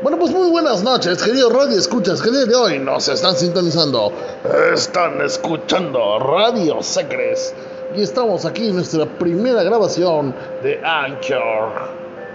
Bueno, pues muy buenas noches, queridos Radio Escuchas, que el día de hoy nos están sintonizando. Están escuchando Radio Secres. Y estamos aquí en nuestra primera grabación de Anchor.